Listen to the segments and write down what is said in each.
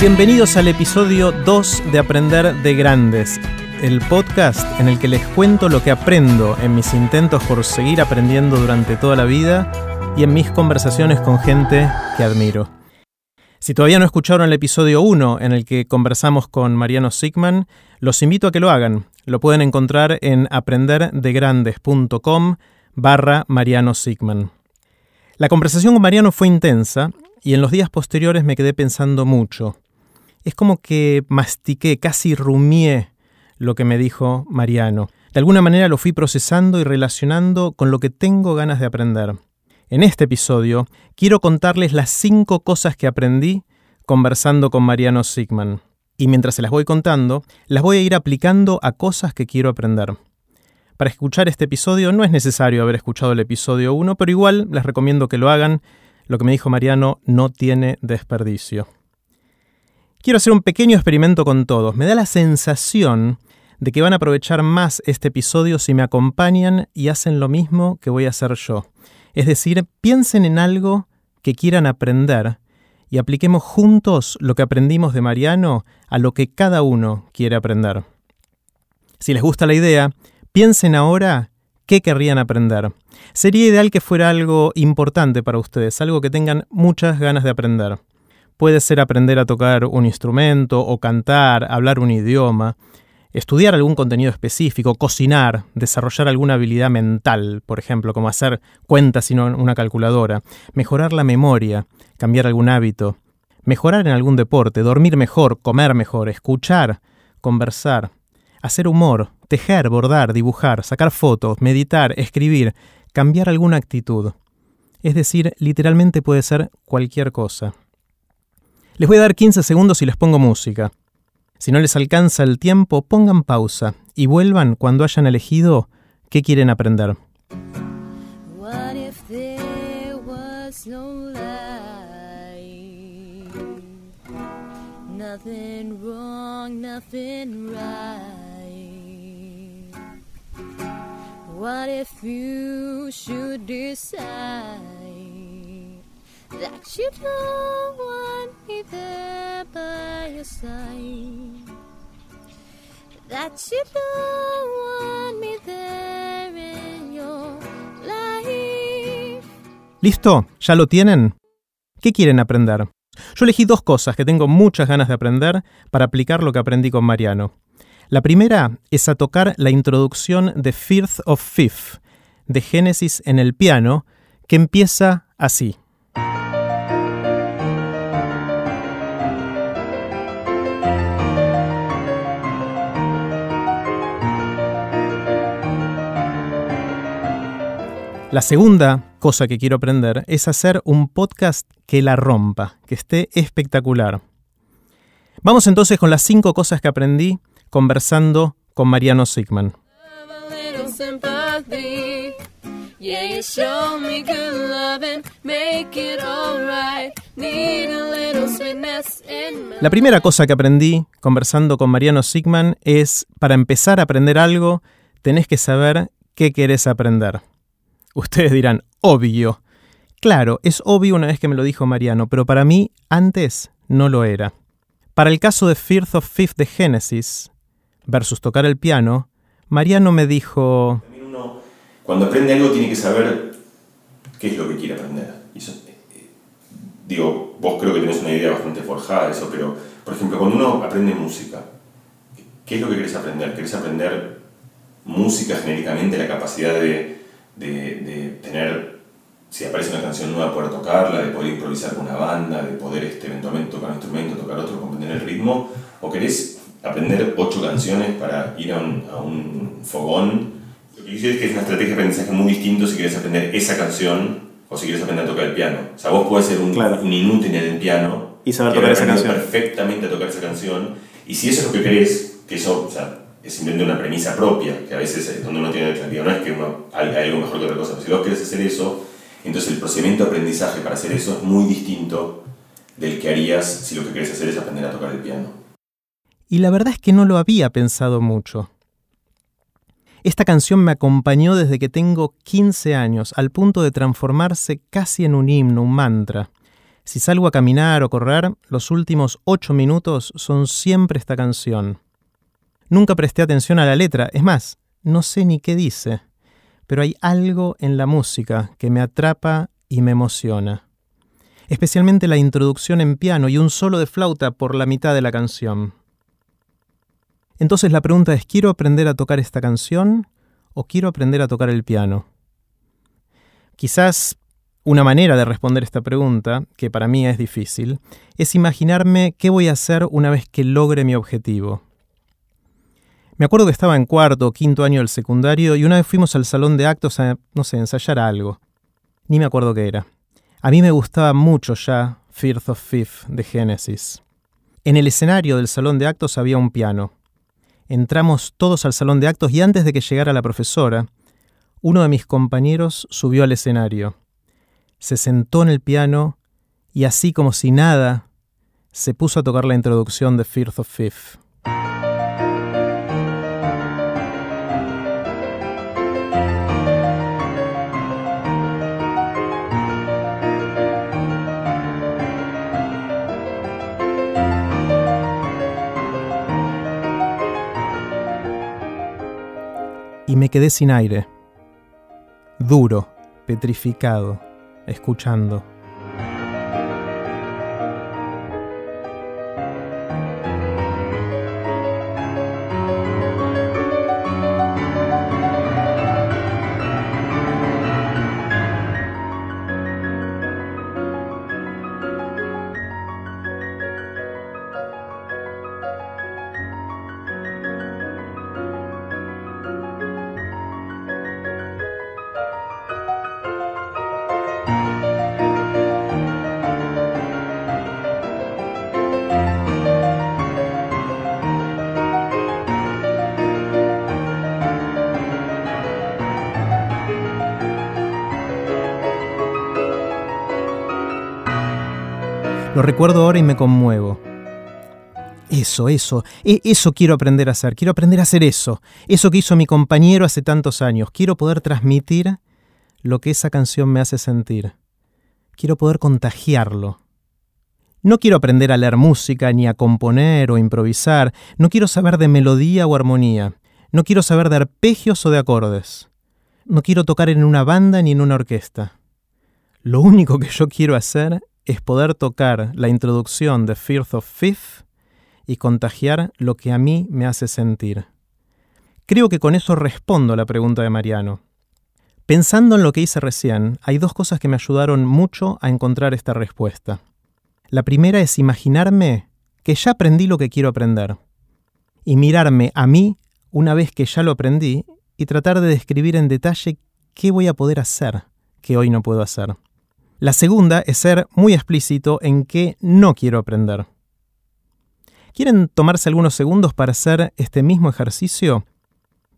Bienvenidos al episodio 2 de Aprender de Grandes, el podcast en el que les cuento lo que aprendo en mis intentos por seguir aprendiendo durante toda la vida y en mis conversaciones con gente que admiro. Si todavía no escucharon el episodio 1 en el que conversamos con Mariano Sigman, los invito a que lo hagan. Lo pueden encontrar en aprenderdegrandes.com barra Mariano Sigman. La conversación con Mariano fue intensa y en los días posteriores me quedé pensando mucho. Es como que mastiqué, casi rumié lo que me dijo Mariano. De alguna manera lo fui procesando y relacionando con lo que tengo ganas de aprender. En este episodio quiero contarles las cinco cosas que aprendí conversando con Mariano Sigman. Y mientras se las voy contando, las voy a ir aplicando a cosas que quiero aprender. Para escuchar este episodio no es necesario haber escuchado el episodio 1, pero igual les recomiendo que lo hagan. Lo que me dijo Mariano no tiene desperdicio. Quiero hacer un pequeño experimento con todos. Me da la sensación de que van a aprovechar más este episodio si me acompañan y hacen lo mismo que voy a hacer yo. Es decir, piensen en algo que quieran aprender y apliquemos juntos lo que aprendimos de Mariano a lo que cada uno quiere aprender. Si les gusta la idea, piensen ahora qué querrían aprender. Sería ideal que fuera algo importante para ustedes, algo que tengan muchas ganas de aprender. Puede ser aprender a tocar un instrumento o cantar, hablar un idioma estudiar algún contenido específico, cocinar, desarrollar alguna habilidad mental, por ejemplo, como hacer cuentas sin una calculadora, mejorar la memoria, cambiar algún hábito, mejorar en algún deporte, dormir mejor, comer mejor, escuchar, conversar, hacer humor, tejer, bordar, dibujar, sacar fotos, meditar, escribir, cambiar alguna actitud. Es decir, literalmente puede ser cualquier cosa. Les voy a dar 15 segundos y les pongo música. Si no les alcanza el tiempo, pongan pausa y vuelvan cuando hayan elegido qué quieren aprender. Nothing wrong, nothing right. What if you should decide ¿Listo? ¿Ya lo tienen? ¿Qué quieren aprender? Yo elegí dos cosas que tengo muchas ganas de aprender para aplicar lo que aprendí con Mariano. La primera es a tocar la introducción de Firth of Fifth de Génesis en el piano, que empieza así. La segunda cosa que quiero aprender es hacer un podcast que la rompa, que esté espectacular. Vamos entonces con las cinco cosas que aprendí conversando con Mariano Sigman. La primera cosa que aprendí conversando con Mariano Sigman es, para empezar a aprender algo, tenés que saber qué querés aprender. Ustedes dirán, obvio. Claro, es obvio una vez que me lo dijo Mariano, pero para mí antes no lo era. Para el caso de Firth of Fifth de Genesis versus tocar el piano, Mariano me dijo... Cuando aprende algo tiene que saber qué es lo que quiere aprender. Eh, digo, vos creo que tenés una idea bastante forjada de eso, pero, por ejemplo, cuando uno aprende música, ¿qué es lo que querés aprender? ¿Querés aprender música genéricamente, la capacidad de de, tener, si aparece una canción nueva, poder tocarla, de poder improvisar con una banda, de poder este, eventualmente tocar un instrumento, tocar otro, comprender el ritmo, o querés aprender ocho canciones para ir a un, a un fogón. Lo que dice es que es una estrategia de aprendizaje muy distinto si quieres aprender esa canción o si quieres aprender a tocar el piano. O sea, vos podés ser un, un inútil en el piano y saber tocar esa canción. perfectamente a tocar esa canción. Y si eso es lo que querés, que eso, o sea, es simplemente una premisa propia, que a veces es donde uno tiene claridad, no es que uno, hay, algo mejor que otra cosa, pero si vos querés hacer eso, entonces el procedimiento de aprendizaje para hacer eso es muy distinto del que harías si lo que querés hacer es aprender a tocar el piano. Y la verdad es que no lo había pensado mucho. Esta canción me acompañó desde que tengo 15 años, al punto de transformarse casi en un himno, un mantra. Si salgo a caminar o correr, los últimos ocho minutos son siempre esta canción. Nunca presté atención a la letra, es más, no sé ni qué dice, pero hay algo en la música que me atrapa y me emociona. Especialmente la introducción en piano y un solo de flauta por la mitad de la canción. Entonces la pregunta es, ¿quiero aprender a tocar esta canción o quiero aprender a tocar el piano? Quizás una manera de responder esta pregunta, que para mí es difícil, es imaginarme qué voy a hacer una vez que logre mi objetivo. Me acuerdo que estaba en cuarto o quinto año del secundario y una vez fuimos al salón de actos a, no sé, ensayar algo. Ni me acuerdo qué era. A mí me gustaba mucho ya Firth of Fifth de Genesis. En el escenario del salón de actos había un piano. Entramos todos al salón de actos y antes de que llegara la profesora, uno de mis compañeros subió al escenario se sentó en el piano y así como si nada, se puso a tocar la introducción de Firth of Fifth. Y me quedé sin aire, duro, petrificado escuchando. Recuerdo ahora y me conmuevo. Eso, eso, e, eso quiero aprender a hacer, quiero aprender a hacer eso, eso que hizo mi compañero hace tantos años, quiero poder transmitir lo que esa canción me hace sentir, quiero poder contagiarlo. No quiero aprender a leer música, ni a componer o improvisar, no quiero saber de melodía o armonía, no quiero saber de arpegios o de acordes, no quiero tocar en una banda ni en una orquesta. Lo único que yo quiero hacer es poder tocar la introducción de Firth of Fifth y contagiar lo que a mí me hace sentir. Creo que con eso respondo a la pregunta de Mariano. Pensando en lo que hice recién, hay dos cosas que me ayudaron mucho a encontrar esta respuesta. La primera es imaginarme que ya aprendí lo que quiero aprender y mirarme a mí una vez que ya lo aprendí y tratar de describir en detalle qué voy a poder hacer que hoy no puedo hacer. La segunda es ser muy explícito en qué no quiero aprender. ¿Quieren tomarse algunos segundos para hacer este mismo ejercicio?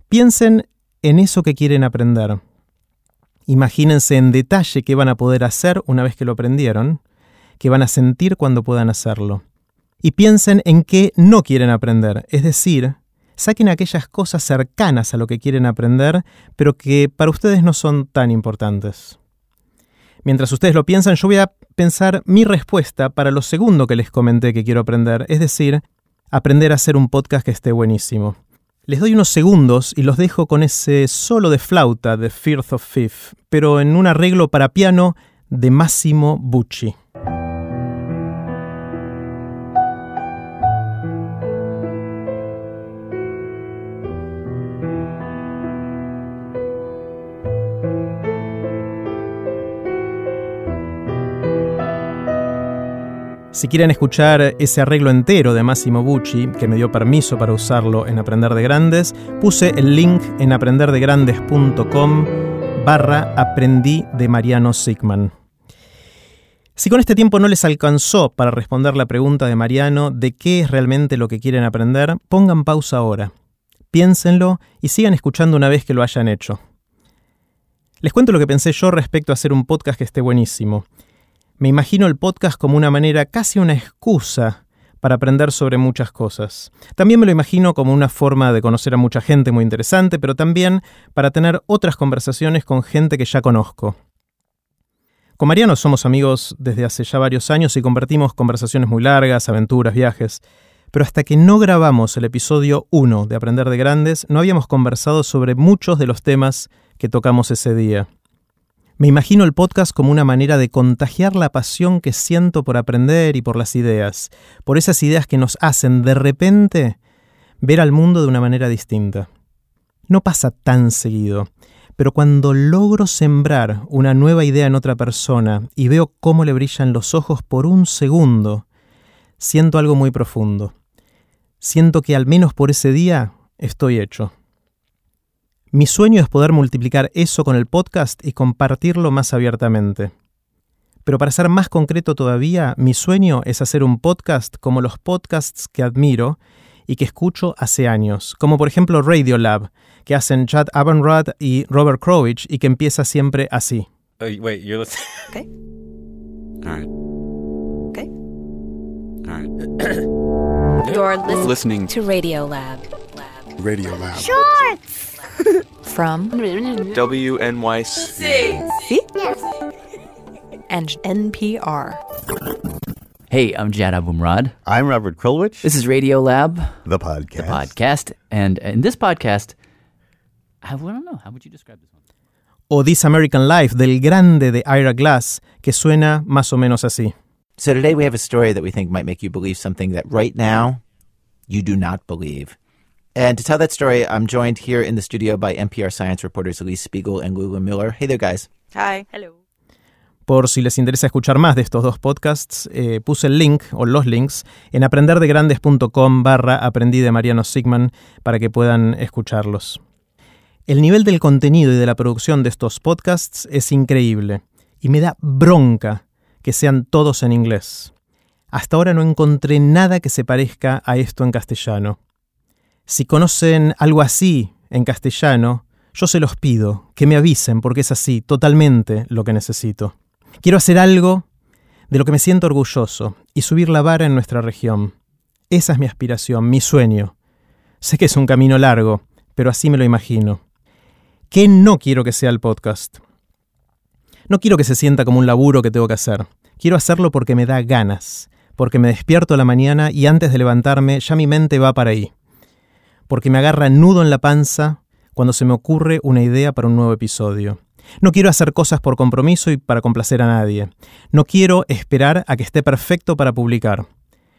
Piensen en eso que quieren aprender. Imagínense en detalle qué van a poder hacer una vez que lo aprendieron, qué van a sentir cuando puedan hacerlo. Y piensen en qué no quieren aprender, es decir, saquen aquellas cosas cercanas a lo que quieren aprender, pero que para ustedes no son tan importantes. Mientras ustedes lo piensan, yo voy a pensar mi respuesta para lo segundo que les comenté que quiero aprender, es decir, aprender a hacer un podcast que esté buenísimo. Les doy unos segundos y los dejo con ese solo de flauta de Firth of Fifth, pero en un arreglo para piano de Massimo Bucci. Si quieren escuchar ese arreglo entero de Massimo Bucci, que me dio permiso para usarlo en Aprender de Grandes, puse el link en aprenderdegrandes.com barra aprendí de Mariano Sigman. Si con este tiempo no les alcanzó para responder la pregunta de Mariano de qué es realmente lo que quieren aprender, pongan pausa ahora. Piénsenlo y sigan escuchando una vez que lo hayan hecho. Les cuento lo que pensé yo respecto a hacer un podcast que esté buenísimo. Me imagino el podcast como una manera, casi una excusa para aprender sobre muchas cosas. También me lo imagino como una forma de conocer a mucha gente muy interesante, pero también para tener otras conversaciones con gente que ya conozco. Con Mariano somos amigos desde hace ya varios años y compartimos conversaciones muy largas, aventuras, viajes. Pero hasta que no grabamos el episodio 1 de Aprender de Grandes, no habíamos conversado sobre muchos de los temas que tocamos ese día. Me imagino el podcast como una manera de contagiar la pasión que siento por aprender y por las ideas, por esas ideas que nos hacen de repente ver al mundo de una manera distinta. No pasa tan seguido, pero cuando logro sembrar una nueva idea en otra persona y veo cómo le brillan los ojos por un segundo, siento algo muy profundo. Siento que al menos por ese día estoy hecho. Mi sueño es poder multiplicar eso con el podcast y compartirlo más abiertamente. Pero para ser más concreto todavía, mi sueño es hacer un podcast como los podcasts que admiro y que escucho hace años, como por ejemplo Radiolab, que hacen Chad Abendrod y Robert Krowich y que empieza siempre así. Oh, wait, you're listening. Okay. All right. Okay. All right. You're listening Listening to Radio Lab. Radio Lab. From WNYC. and NPR. Hey, I'm Jad Abumrad. I'm Robert Krulwich, This is Radio Lab, the podcast. the podcast. And in this podcast, I don't know, how would you describe this one? O This American Life del grande de Ira Glass, que suena más o menos así. So today we have a story that we think might make you believe something that right now you do not believe. And to tell that story, I'm joined here in the studio by NPR science reporters Elise Spiegel and Lula Miller. Hey there, guys. Hi. Hello. Por si les interesa escuchar más de estos dos podcasts, eh, puse el link o los links en aprenderdegrandes.com barra aprendí de Mariano Sigman para que puedan escucharlos. El nivel del contenido y de la producción de estos podcasts es increíble y me da bronca que sean todos en inglés. Hasta ahora no encontré nada que se parezca a esto en castellano. Si conocen algo así en castellano, yo se los pido, que me avisen porque es así, totalmente lo que necesito. Quiero hacer algo de lo que me siento orgulloso y subir la vara en nuestra región. Esa es mi aspiración, mi sueño. Sé que es un camino largo, pero así me lo imagino. ¿Qué no quiero que sea el podcast? No quiero que se sienta como un laburo que tengo que hacer. Quiero hacerlo porque me da ganas, porque me despierto a la mañana y antes de levantarme ya mi mente va para ahí. Porque me agarra nudo en la panza cuando se me ocurre una idea para un nuevo episodio. No quiero hacer cosas por compromiso y para complacer a nadie. No quiero esperar a que esté perfecto para publicar.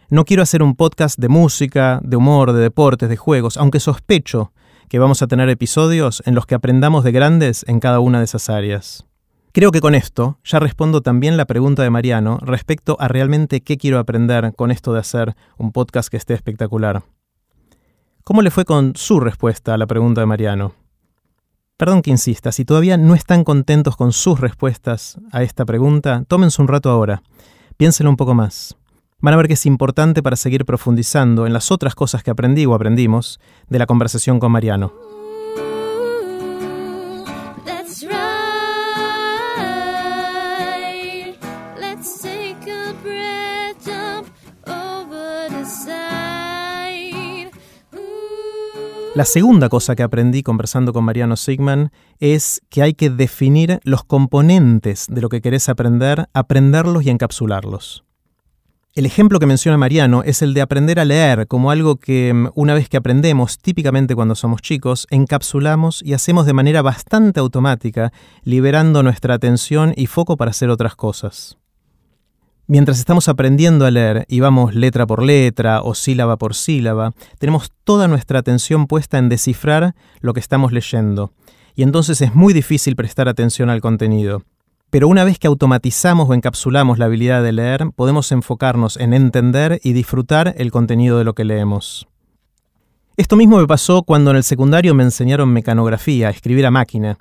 No quiero hacer un podcast de música, de humor, de deportes, de juegos, aunque sospecho que vamos a tener episodios en los que aprendamos de grandes en cada una de esas áreas. Creo que con esto ya respondo también la pregunta de Mariano respecto a realmente qué quiero aprender con esto de hacer un podcast que esté espectacular. ¿Cómo le fue con su respuesta a la pregunta de Mariano? Perdón que insista, si todavía no están contentos con sus respuestas a esta pregunta, tómense un rato ahora, piénsenlo un poco más. Van a ver que es importante para seguir profundizando en las otras cosas que aprendí o aprendimos de la conversación con Mariano. La segunda cosa que aprendí conversando con Mariano Sigman es que hay que definir los componentes de lo que querés aprender, aprenderlos y encapsularlos. El ejemplo que menciona Mariano es el de aprender a leer como algo que mm, una vez que aprendemos, típicamente cuando somos chicos, encapsulamos y hacemos de manera bastante automática, liberando nuestra atención y foco para hacer otras cosas. Mientras estamos aprendiendo a leer y vamos letra por letra o sílaba por sílaba, tenemos toda nuestra atención puesta en descifrar lo que estamos leyendo, y entonces es muy difícil prestar atención al contenido. Pero una vez que automatizamos o encapsulamos la habilidad de leer, podemos enfocarnos en entender y disfrutar el contenido de lo que leemos. Esto mismo me pasó cuando en el secundario me enseñaron mecanografía, escribir a máquina,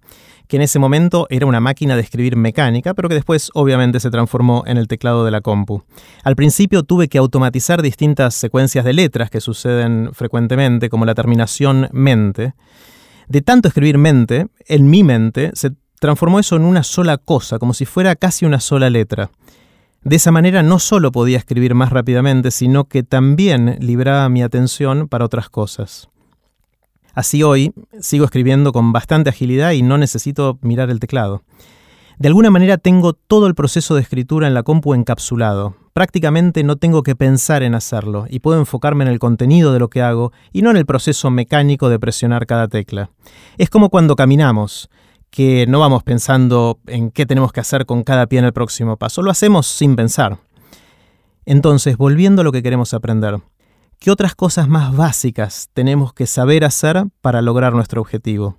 que en ese momento era una máquina de escribir mecánica, pero que después obviamente se transformó en el teclado de la compu. Al principio tuve que automatizar distintas secuencias de letras que suceden frecuentemente, como la terminación mente. De tanto escribir mente, en mi mente se transformó eso en una sola cosa, como si fuera casi una sola letra. De esa manera no solo podía escribir más rápidamente, sino que también libraba mi atención para otras cosas. Así hoy sigo escribiendo con bastante agilidad y no necesito mirar el teclado. De alguna manera tengo todo el proceso de escritura en la compu encapsulado. Prácticamente no tengo que pensar en hacerlo y puedo enfocarme en el contenido de lo que hago y no en el proceso mecánico de presionar cada tecla. Es como cuando caminamos, que no vamos pensando en qué tenemos que hacer con cada pie en el próximo paso, lo hacemos sin pensar. Entonces, volviendo a lo que queremos aprender, ¿qué otras cosas más básicas tenemos que saber hacer para lograr nuestro objetivo?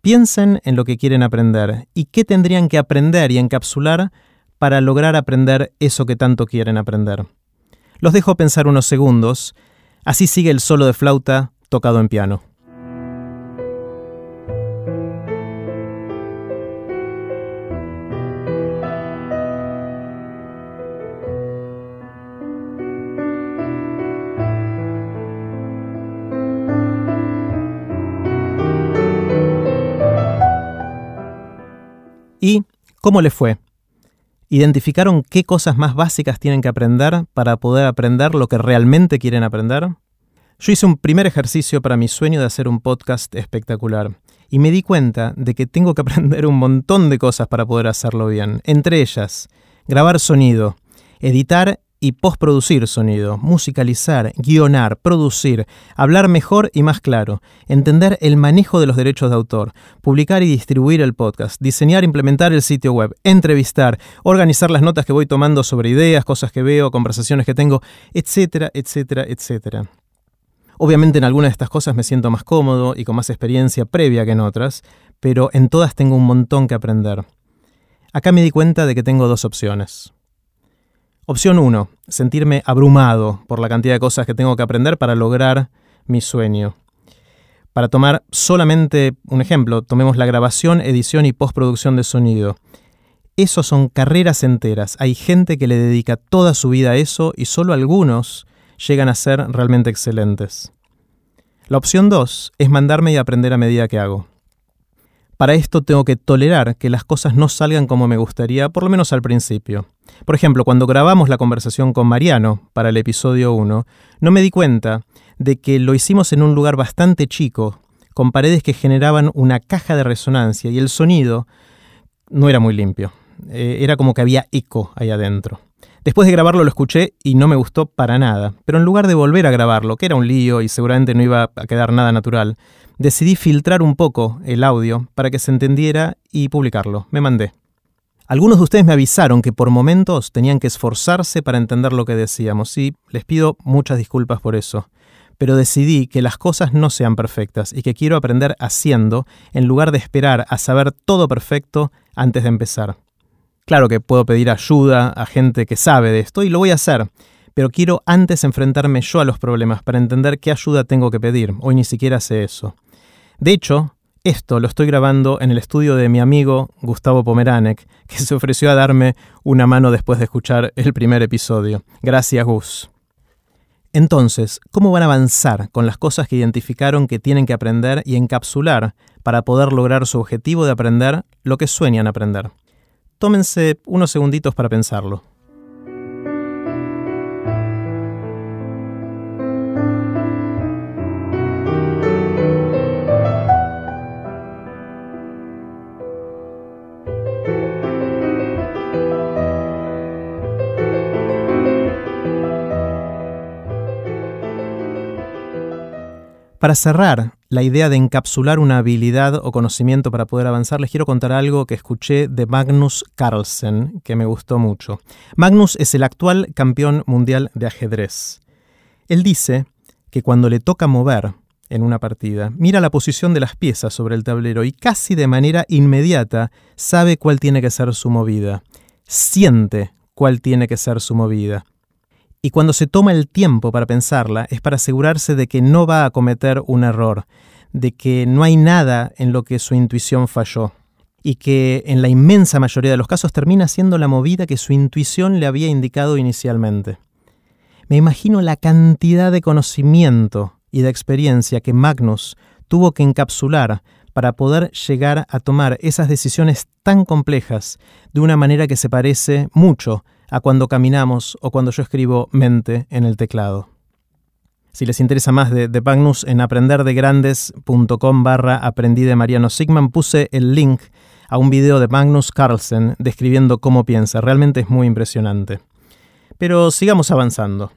Piensen en lo que quieren aprender y qué tendrían que aprender y encapsular para lograr aprender eso que tanto quieren aprender. Los dejo pensar unos segundos, así sigue el solo de flauta tocado en piano. Cómo le fue? ¿Identificaron qué cosas más básicas tienen que aprender para poder aprender lo que realmente quieren aprender? Yo hice un primer ejercicio para mi sueño de hacer un podcast espectacular y me di cuenta de que tengo que aprender un montón de cosas para poder hacerlo bien. Entre ellas, grabar sonido, editar y postproducir sonido, musicalizar, guionar, producir, hablar mejor y más claro, entender el manejo de los derechos de autor, publicar y distribuir el podcast, diseñar e implementar el sitio web, entrevistar, organizar las notas que voy tomando sobre ideas, cosas que veo, conversaciones que tengo, etcétera, etcétera, etcétera. Obviamente en algunas de estas cosas me siento más cómodo y con más experiencia previa que en otras, pero en todas tengo un montón que aprender. Acá me di cuenta de que tengo dos opciones. Opción 1. Sentirme abrumado por la cantidad de cosas que tengo que aprender para lograr mi sueño. Para tomar solamente un ejemplo, tomemos la grabación, edición y postproducción de sonido. Eso son carreras enteras. Hay gente que le dedica toda su vida a eso y solo algunos llegan a ser realmente excelentes. La opción 2 es mandarme y aprender a medida que hago. Para esto tengo que tolerar que las cosas no salgan como me gustaría, por lo menos al principio. Por ejemplo, cuando grabamos la conversación con Mariano para el episodio 1, no me di cuenta de que lo hicimos en un lugar bastante chico, con paredes que generaban una caja de resonancia y el sonido no era muy limpio. Eh, era como que había eco ahí adentro. Después de grabarlo lo escuché y no me gustó para nada, pero en lugar de volver a grabarlo, que era un lío y seguramente no iba a quedar nada natural, decidí filtrar un poco el audio para que se entendiera y publicarlo. Me mandé. Algunos de ustedes me avisaron que por momentos tenían que esforzarse para entender lo que decíamos y les pido muchas disculpas por eso. Pero decidí que las cosas no sean perfectas y que quiero aprender haciendo en lugar de esperar a saber todo perfecto antes de empezar. Claro que puedo pedir ayuda a gente que sabe de esto y lo voy a hacer, pero quiero antes enfrentarme yo a los problemas para entender qué ayuda tengo que pedir. Hoy ni siquiera sé eso. De hecho, esto lo estoy grabando en el estudio de mi amigo Gustavo Pomeranek, que se ofreció a darme una mano después de escuchar el primer episodio. Gracias, Gus. Entonces, ¿cómo van a avanzar con las cosas que identificaron que tienen que aprender y encapsular para poder lograr su objetivo de aprender lo que sueñan aprender? Tómense unos segunditos para pensarlo. Para cerrar la idea de encapsular una habilidad o conocimiento para poder avanzar, les quiero contar algo que escuché de Magnus Carlsen, que me gustó mucho. Magnus es el actual campeón mundial de ajedrez. Él dice que cuando le toca mover en una partida, mira la posición de las piezas sobre el tablero y casi de manera inmediata sabe cuál tiene que ser su movida. Siente cuál tiene que ser su movida. Y cuando se toma el tiempo para pensarla es para asegurarse de que no va a cometer un error, de que no hay nada en lo que su intuición falló y que en la inmensa mayoría de los casos termina siendo la movida que su intuición le había indicado inicialmente. Me imagino la cantidad de conocimiento y de experiencia que Magnus tuvo que encapsular para poder llegar a tomar esas decisiones tan complejas de una manera que se parece mucho a cuando caminamos o cuando yo escribo mente en el teclado. Si les interesa más de, de Magnus, en aprenderdegrandes.com barra aprendí de Mariano Sigman puse el link a un video de Magnus Carlsen describiendo cómo piensa. Realmente es muy impresionante. Pero sigamos avanzando.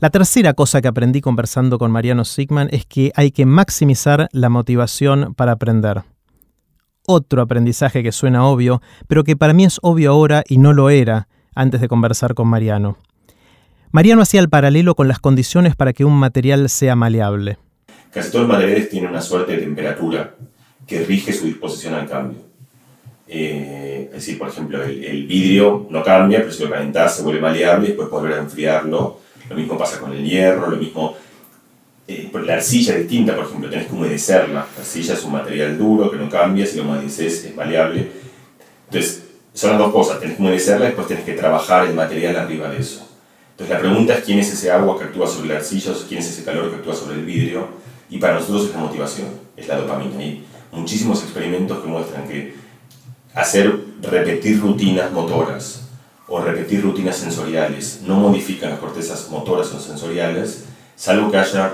La tercera cosa que aprendí conversando con Mariano Sigman es que hay que maximizar la motivación para aprender. Otro aprendizaje que suena obvio, pero que para mí es obvio ahora y no lo era antes de conversar con Mariano. Mariano hacía el paralelo con las condiciones para que un material sea maleable. Casi todos los materiales tienen una suerte de temperatura que rige su disposición al cambio. Eh, es decir, por ejemplo, el, el vidrio no cambia, pero si lo calentás se vuelve maleable y después volver a enfriarlo. Lo mismo pasa con el hierro, lo mismo... eh, la arcilla es distinta, por ejemplo, tenés que humedecerla. La arcilla es un material duro que no cambia, si lo humedeces es maleable. Entonces, son las dos cosas, tenés que humedecerla y después tenés que trabajar el material arriba de eso. Entonces la pregunta es quién es ese agua que actúa sobre la arcilla, quién es ese calor que actúa sobre el vidrio, y para nosotros es la motivación, es la dopamina. Hay muchísimos experimentos que muestran que hacer repetir rutinas motoras o repetir rutinas sensoriales. No modifican las cortezas motoras o sensoriales, salvo que haya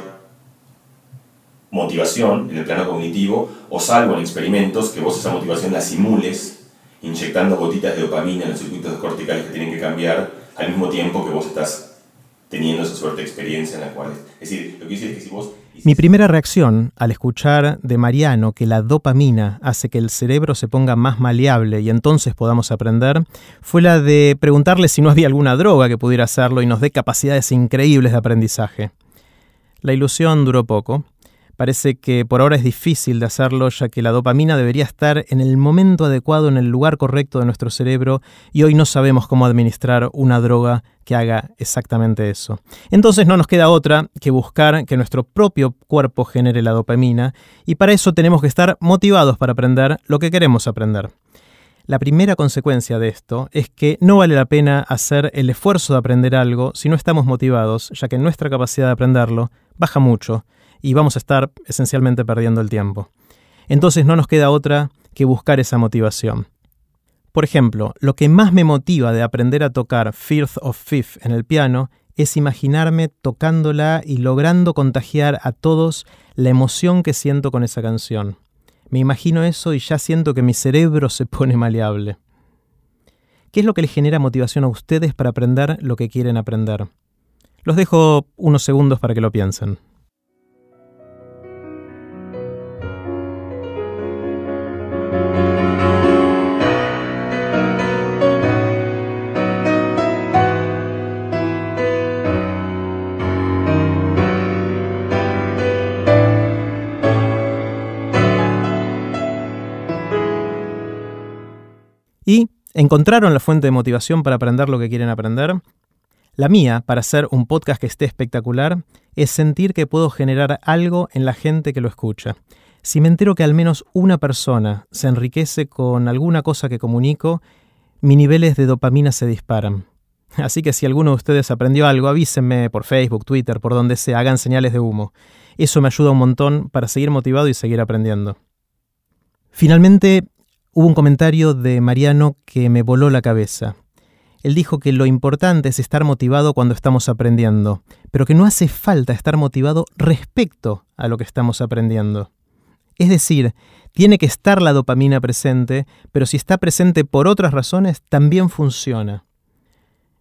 motivación en el plano cognitivo, o salvo en experimentos que vos esa motivación la simules inyectando gotitas de dopamina en los circuitos corticales que tienen que cambiar al mismo tiempo que vos estás teniendo esa suerte de experiencia en la cual... Es. Decir, lo que decir es que si vos... Mi primera reacción al escuchar de Mariano que la dopamina hace que el cerebro se ponga más maleable y entonces podamos aprender, fue la de preguntarle si no había alguna droga que pudiera hacerlo y nos dé capacidades increíbles de aprendizaje. La ilusión duró poco. Parece que por ahora es difícil de hacerlo ya que la dopamina debería estar en el momento adecuado, en el lugar correcto de nuestro cerebro y hoy no sabemos cómo administrar una droga que haga exactamente eso. Entonces no nos queda otra que buscar que nuestro propio cuerpo genere la dopamina y para eso tenemos que estar motivados para aprender lo que queremos aprender. La primera consecuencia de esto es que no vale la pena hacer el esfuerzo de aprender algo si no estamos motivados, ya que nuestra capacidad de aprenderlo baja mucho y vamos a estar esencialmente perdiendo el tiempo. Entonces no nos queda otra que buscar esa motivación. Por ejemplo, lo que más me motiva de aprender a tocar Firth of Fifth en el piano es imaginarme tocándola y logrando contagiar a todos la emoción que siento con esa canción. Me imagino eso y ya siento que mi cerebro se pone maleable. ¿Qué es lo que les genera motivación a ustedes para aprender lo que quieren aprender? Los dejo unos segundos para que lo piensen. Encontraron la fuente de motivación para aprender lo que quieren aprender? La mía, para hacer un podcast que esté espectacular, es sentir que puedo generar algo en la gente que lo escucha. Si me entero que al menos una persona se enriquece con alguna cosa que comunico, mis niveles de dopamina se disparan. Así que si alguno de ustedes aprendió algo, avísenme por Facebook, Twitter, por donde sea, hagan señales de humo. Eso me ayuda un montón para seguir motivado y seguir aprendiendo. Finalmente, hubo un comentario de Mariano que me voló la cabeza. Él dijo que lo importante es estar motivado cuando estamos aprendiendo, pero que no hace falta estar motivado respecto a lo que estamos aprendiendo. Es decir, tiene que estar la dopamina presente, pero si está presente por otras razones, también funciona.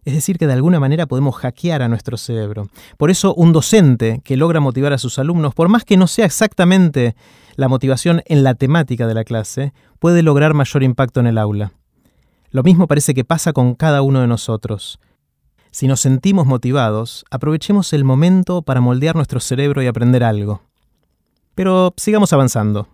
Es decir, que de alguna manera podemos hackear a nuestro cerebro. Por eso un docente que logra motivar a sus alumnos, por más que no sea exactamente la motivación en la temática de la clase, puede lograr mayor impacto en el aula. Lo mismo parece que pasa con cada uno de nosotros. Si nos sentimos motivados, aprovechemos el momento para moldear nuestro cerebro y aprender algo. Pero sigamos avanzando.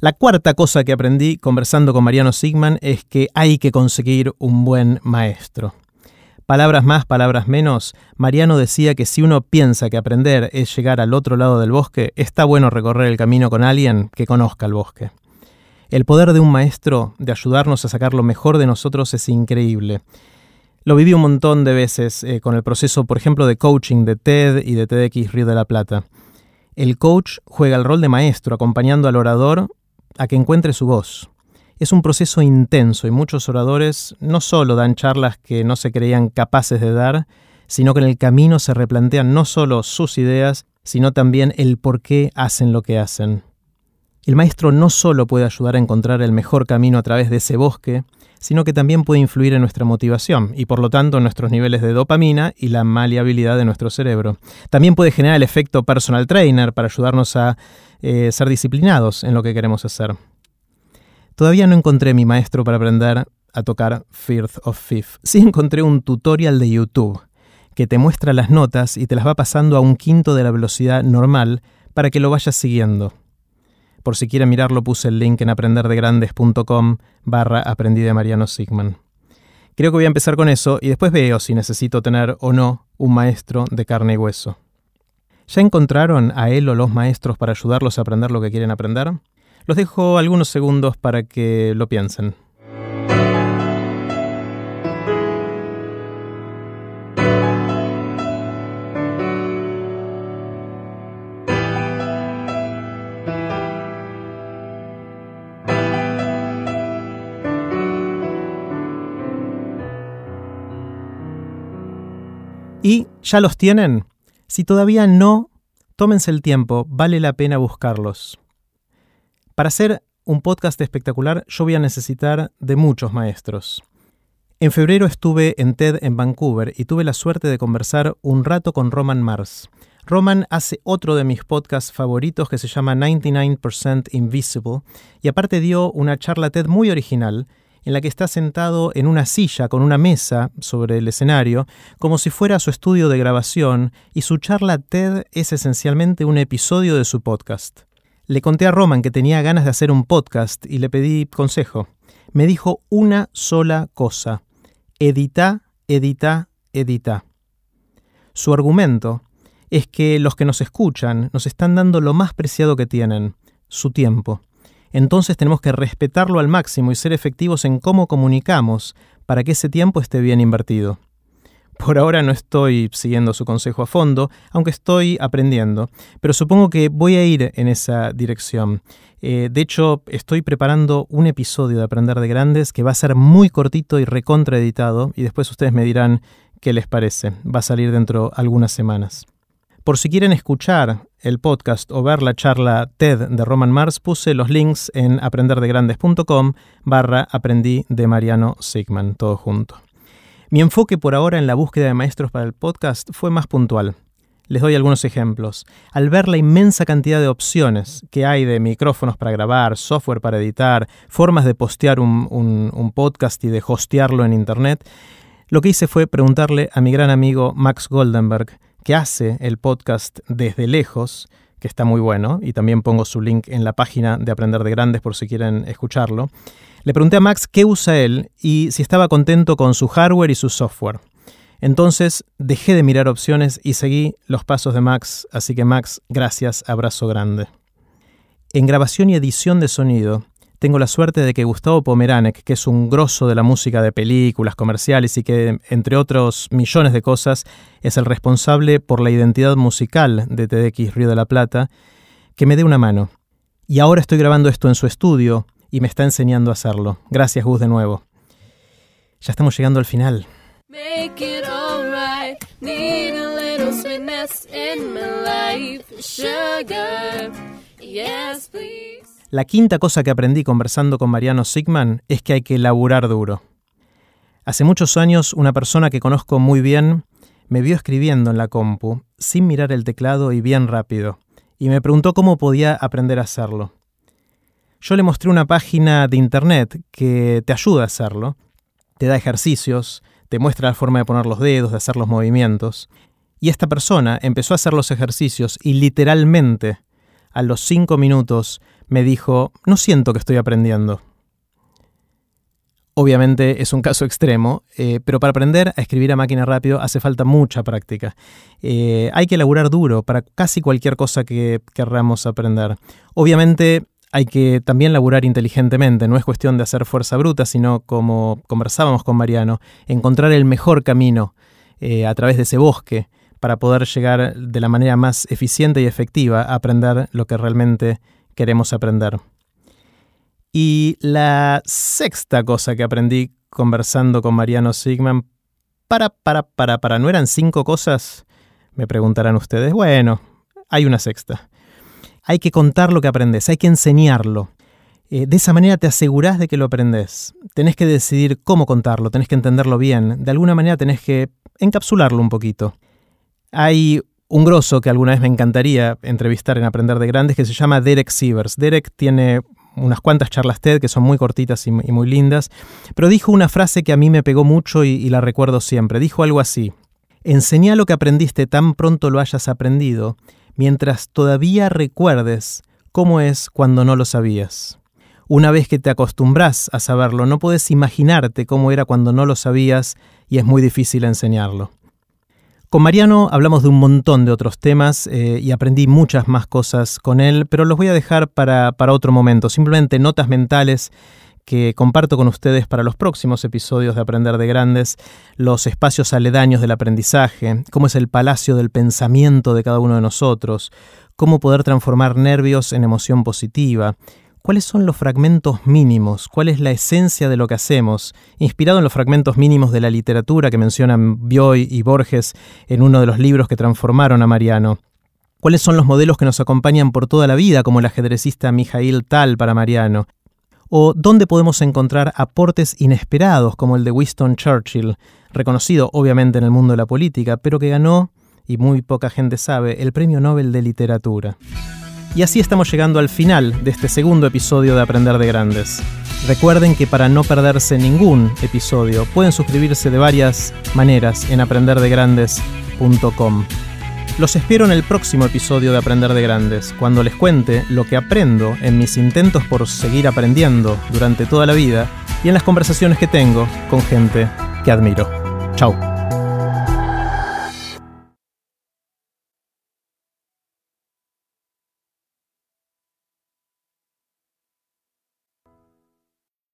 La cuarta cosa que aprendí conversando con Mariano Sigman es que hay que conseguir un buen maestro. Palabras más, palabras menos, Mariano decía que si uno piensa que aprender es llegar al otro lado del bosque, está bueno recorrer el camino con alguien que conozca el bosque. El poder de un maestro de ayudarnos a sacar lo mejor de nosotros es increíble. Lo viví un montón de veces eh, con el proceso, por ejemplo, de coaching de TED y de TEDx Río de la Plata. El coach juega el rol de maestro, acompañando al orador a que encuentre su voz. Es un proceso intenso y muchos oradores no solo dan charlas que no se creían capaces de dar, sino que en el camino se replantean no solo sus ideas, sino también el por qué hacen lo que hacen. El maestro no solo puede ayudar a encontrar el mejor camino a través de ese bosque, sino que también puede influir en nuestra motivación y por lo tanto en nuestros niveles de dopamina y la maleabilidad de nuestro cerebro. También puede generar el efecto personal trainer para ayudarnos a eh, ser disciplinados en lo que queremos hacer. Todavía no encontré mi maestro para aprender a tocar Firth of Fifth. Sí encontré un tutorial de YouTube que te muestra las notas y te las va pasando a un quinto de la velocidad normal para que lo vayas siguiendo. Por si quieren mirarlo, puse el link en aprenderdegrandes.com barra aprendí de Mariano Sigman. Creo que voy a empezar con eso y después veo si necesito tener o no un maestro de carne y hueso. ¿Ya encontraron a él o los maestros para ayudarlos a aprender lo que quieren aprender? Los dejo algunos segundos para que lo piensen. Ya los tienen? Si todavía no, tómense el tiempo, vale la pena buscarlos. Para hacer un podcast espectacular yo voy a necesitar de muchos maestros. En febrero estuve en TED en Vancouver y tuve la suerte de conversar un rato con Roman Mars. Roman hace otro de mis podcasts favoritos que se llama 99% Invisible y aparte dio una charla TED muy original en la que está sentado en una silla con una mesa sobre el escenario, como si fuera su estudio de grabación, y su charla TED es esencialmente un episodio de su podcast. Le conté a Roman que tenía ganas de hacer un podcast y le pedí consejo. Me dijo una sola cosa. Edita, edita, edita. Su argumento es que los que nos escuchan nos están dando lo más preciado que tienen, su tiempo. Entonces tenemos que respetarlo al máximo y ser efectivos en cómo comunicamos para que ese tiempo esté bien invertido. Por ahora no estoy siguiendo su consejo a fondo, aunque estoy aprendiendo, pero supongo que voy a ir en esa dirección. Eh, de hecho, estoy preparando un episodio de Aprender de Grandes que va a ser muy cortito y recontraeditado, y después ustedes me dirán qué les parece. Va a salir dentro de algunas semanas. Por si quieren escuchar el podcast o ver la charla TED de Roman Mars, puse los links en aprenderdegrandes.com barra aprendí de Mariano Sigman, todo junto. Mi enfoque por ahora en la búsqueda de maestros para el podcast fue más puntual. Les doy algunos ejemplos. Al ver la inmensa cantidad de opciones que hay de micrófonos para grabar, software para editar, formas de postear un, un, un podcast y de hostearlo en Internet, lo que hice fue preguntarle a mi gran amigo Max Goldenberg, que hace el podcast desde lejos, que está muy bueno, y también pongo su link en la página de Aprender de Grandes por si quieren escucharlo. Le pregunté a Max qué usa él y si estaba contento con su hardware y su software. Entonces dejé de mirar opciones y seguí los pasos de Max, así que Max, gracias, abrazo grande. En grabación y edición de sonido, tengo la suerte de que Gustavo Pomeranek, que es un grosso de la música de películas, comerciales y que, entre otros millones de cosas, es el responsable por la identidad musical de TDX Río de la Plata, que me dé una mano. Y ahora estoy grabando esto en su estudio y me está enseñando a hacerlo. Gracias, Gus, de nuevo. Ya estamos llegando al final. Make it alright. Need a in my life. Yes, please. La quinta cosa que aprendí conversando con Mariano Sigman es que hay que laburar duro. Hace muchos años una persona que conozco muy bien me vio escribiendo en la compu, sin mirar el teclado y bien rápido, y me preguntó cómo podía aprender a hacerlo. Yo le mostré una página de internet que te ayuda a hacerlo, te da ejercicios, te muestra la forma de poner los dedos, de hacer los movimientos, y esta persona empezó a hacer los ejercicios y literalmente a los cinco minutos me dijo, no siento que estoy aprendiendo. Obviamente es un caso extremo, eh, pero para aprender a escribir a máquina rápido hace falta mucha práctica. Eh, hay que laburar duro para casi cualquier cosa que querramos aprender. Obviamente hay que también laburar inteligentemente, no es cuestión de hacer fuerza bruta, sino como conversábamos con Mariano, encontrar el mejor camino eh, a través de ese bosque para poder llegar de la manera más eficiente y efectiva a aprender lo que realmente queremos aprender. Y la sexta cosa que aprendí conversando con Mariano Sigman, para, para, para, para, ¿no eran cinco cosas? Me preguntarán ustedes. Bueno, hay una sexta. Hay que contar lo que aprendes, hay que enseñarlo. Eh, de esa manera te asegurás de que lo aprendes. Tenés que decidir cómo contarlo, tenés que entenderlo bien. De alguna manera tenés que encapsularlo un poquito. Hay un grosso que alguna vez me encantaría entrevistar en Aprender de Grandes que se llama Derek Sievers. Derek tiene unas cuantas charlas TED que son muy cortitas y, muy lindas, pero dijo una frase que a mí me pegó mucho y, y la recuerdo siempre. Dijo algo así, enseñá lo que aprendiste tan pronto lo hayas aprendido, mientras todavía recuerdes cómo es cuando no lo sabías. Una vez que te acostumbras a saberlo, no puedes imaginarte cómo era cuando no lo sabías y es muy difícil enseñarlo. Con Mariano hablamos de un montón de otros temas eh, y aprendí muchas más cosas con él, pero los voy a dejar para, para otro momento. Simplemente notas mentales que comparto con ustedes para los próximos episodios de Aprender de Grandes, los espacios aledaños del aprendizaje, cómo es el palacio del pensamiento de cada uno de nosotros, cómo poder transformar nervios en emoción positiva, cuáles son los fragmentos mínimos, cuál es la esencia de lo que hacemos, inspirado en los fragmentos mínimos de la literatura que mencionan Bioy y Borges en uno de los libros que transformaron a Mariano. ¿Cuáles son los modelos que nos acompañan por toda la vida, como el ajedrecista Mijail Tal para Mariano? ¿O dónde podemos encontrar aportes inesperados, como el de Winston Churchill, reconocido obviamente en el mundo de la política, pero que ganó, y muy poca gente sabe, el Premio Nobel de Literatura? Y así estamos llegando al final de este segundo episodio de Aprender de Grandes. Recuerden que para no perderse ningún episodio pueden suscribirse de varias maneras en aprenderdegrandes.com. Los espero en el próximo episodio de Aprender de Grandes, cuando les cuente lo que aprendo en mis intentos por seguir aprendiendo durante toda la vida y en las conversaciones que tengo con gente que admiro. Chao.